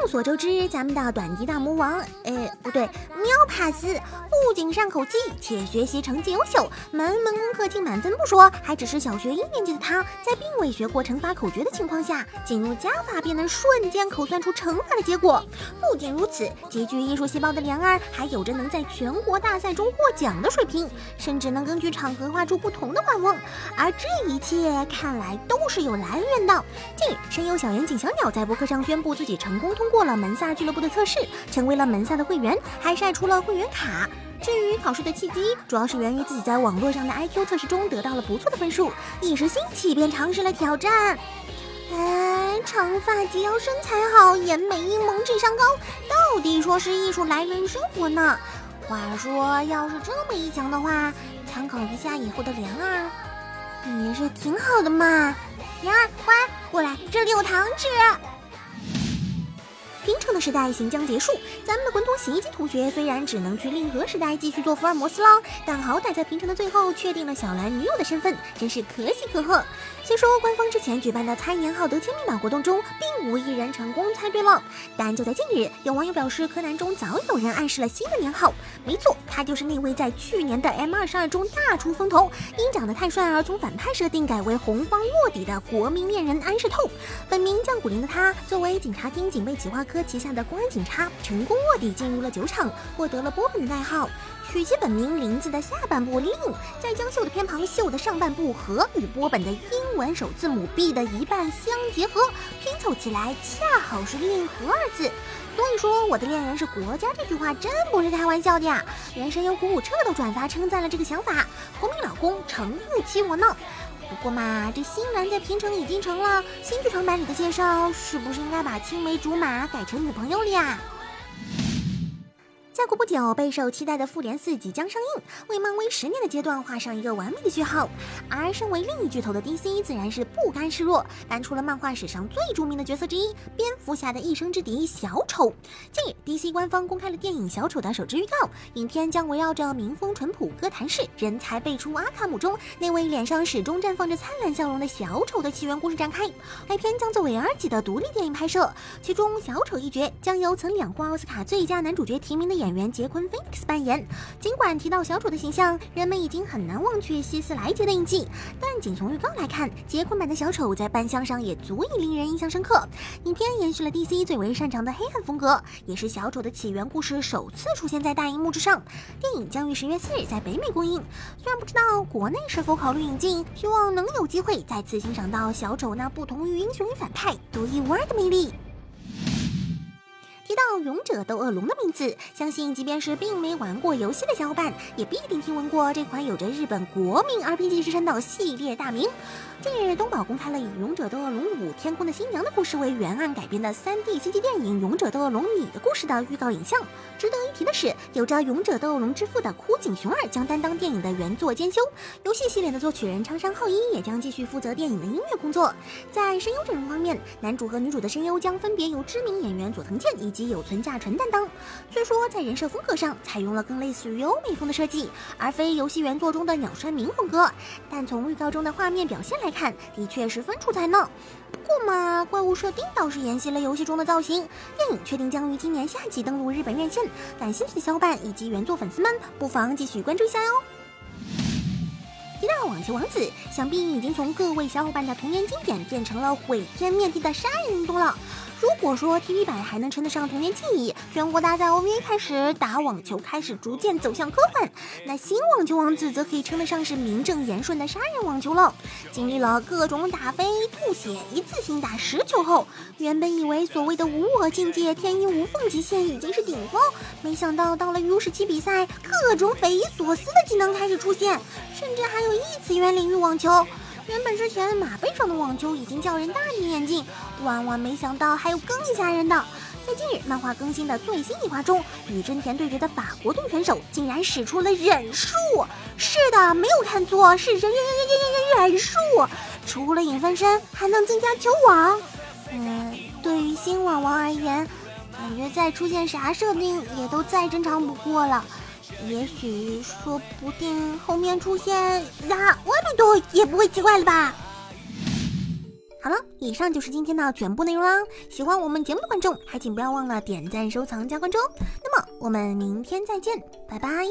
众所周知，咱们的短笛大魔王，呃，不对，喵帕斯，不仅善口技，且学习成绩优秀，门门功课进满分不说，还只是小学一年级的他，在并未学过乘法口诀的情况下，进入加法便能瞬间口算出乘法的结果。不仅如此，极具艺术细胞的莲儿，还有着能在全国大赛中获奖的水平，甚至能根据场合画出不同的画风。而这一切看来都是有来源的。近日，声优小圆景小鸟在博客上宣布自己成功通。过了门萨俱乐部的测试，成为了门萨的会员，还晒出了会员卡。至于考试的契机，主要是源于自己在网络上的 IQ 测试中得到了不错的分数，一时兴起便尝试了挑战。哎，长发及腰，身材好，颜美英萌，智商高，到底说是艺术来源于生活呢？话说，要是这么一讲的话，参考一下以后的莲儿，也是挺好的嘛。莲儿，乖，过来，这里有糖吃。平成的时代行将结束，咱们的滚筒洗衣机同学虽然只能去令和时代继续做福尔摩斯了，但好歹在平成的最后确定了小兰女友的身份，真是可喜可贺。虽说官方之前举办的猜年号得签密码活动中，并无一人成功猜对了，但就在近日，有网友表示柯南中早有人暗示了新的年号，没错，他就是那位在去年的 M 二十二中大出风头，因长得太帅而从反派设定改为红方卧底的国民恋人安室透。本名降谷林的他，作为警察厅警备企划科旗下的公安警察，成功卧底进入了酒厂，获得了波本的代号。取其本名林子的下半部令，在江秀的偏旁秀的上半部和与波本的英文首字母 B 的一半相结合，拼凑起来恰好是令和二字。所以说，我的恋人是国家这句话真不是开玩笑的呀！连声优虎虎彻都转发称赞了这个想法，国民老公诚不欺我呢。不过嘛，这新兰在平城已经成了，新剧场版里的介绍是不是应该把青梅竹马改成女朋友了呀？再过不久，备受期待的《复联四》即将上映，为漫威十年的阶段画上一个完美的句号。而身为另一巨头的 DC 自然是不甘示弱，搬出了漫画史上最著名的角色之一——蝙蝠侠的一生之敌小丑。近日，DC 官方公开了电影《小丑》的首支预告，影片将围绕着民风淳朴、哥谭市、人才辈出阿卡姆中那位脸上始终绽放着灿烂笑容的小丑的起源故事展开。该片将作为 R 级的独立电影拍摄，其中小丑一角将由曾两获奥斯卡最佳男主角提名的演。演员杰昆·菲尼克斯扮演。尽管提到小丑的形象，人们已经很难忘却希斯莱杰的印记，但仅从预告来看，杰昆版的小丑在扮相上也足以令人印象深刻。影片延续了 DC 最为擅长的黑暗风格，也是小丑的起源故事首次出现在大荧幕之上。电影将于十月四日在北美公映，虽然不知道国内是否考虑引进，希望能有机会再次欣赏到小丑那不同于英雄与反派独一无二的魅力。到勇者斗恶龙的名字，相信即便是并没玩过游戏的小伙伴，也必定听闻过这款有着日本国民 RPG 之称的系列大名。近日，东宝公开了以《勇者斗恶龙五：天空的新娘》的故事为原案改编的 3D CG 电影《勇者斗恶龙：你的故事》的预告影像。值得一提的是，有着《勇者斗恶龙之父》的枯井雄二将担当电影的原作监修，游戏系列的作曲人昌山浩一也将继续负责电影的音乐工作。在声优阵容方面，男主和女主的声优将分别由知名演员佐藤健以及有存架纯担当。虽说在人设风格上采用了更类似于欧美风的设计，而非游戏原作中的鸟山明风格，但从预告中的画面表现来，看，的确十分出彩呢。不过嘛，怪物设定倒是沿袭了游戏中的造型。电影确定将于今年夏季登陆日本院线，感兴趣的小伙伴以及原作粉丝们，不妨继续关注一下哟。提到网球王子，想必已经从各位小伙伴的童年经典变成了毁天灭地的杀人运动了。如果说 TV 版还能称得上童年记忆，全国大赛 OVA 开始打网球开始逐渐走向科幻，那新网球王子则可以称得上是名正言顺的杀人网球了。经历了各种打飞、吐血，一次性打十球后，原本以为所谓的无我境界、天衣无缝极限已经是顶峰，没想到到了 U 十七比赛，各种匪夷所思的技能开始出现，甚至还有异次元领域网球。原本之前马背上的网球已经叫人大跌眼镜，万万没想到还有更吓人的。在近日漫画更新的最新一话中，与真田对决的法国队选手竟然使出了忍术。是的，没有看错，是忍忍忍忍忍忍术。除了影分身，还能增加球网。嗯，对于新网王而言，感觉再出现啥设定也都再正常不过了。也许说不定后面出现呀，外面多也不会奇怪了吧。好了，以上就是今天的全部内容啦。喜欢我们节目的观众，还请不要忘了点赞、收藏、加关注。那么我们明天再见，拜拜。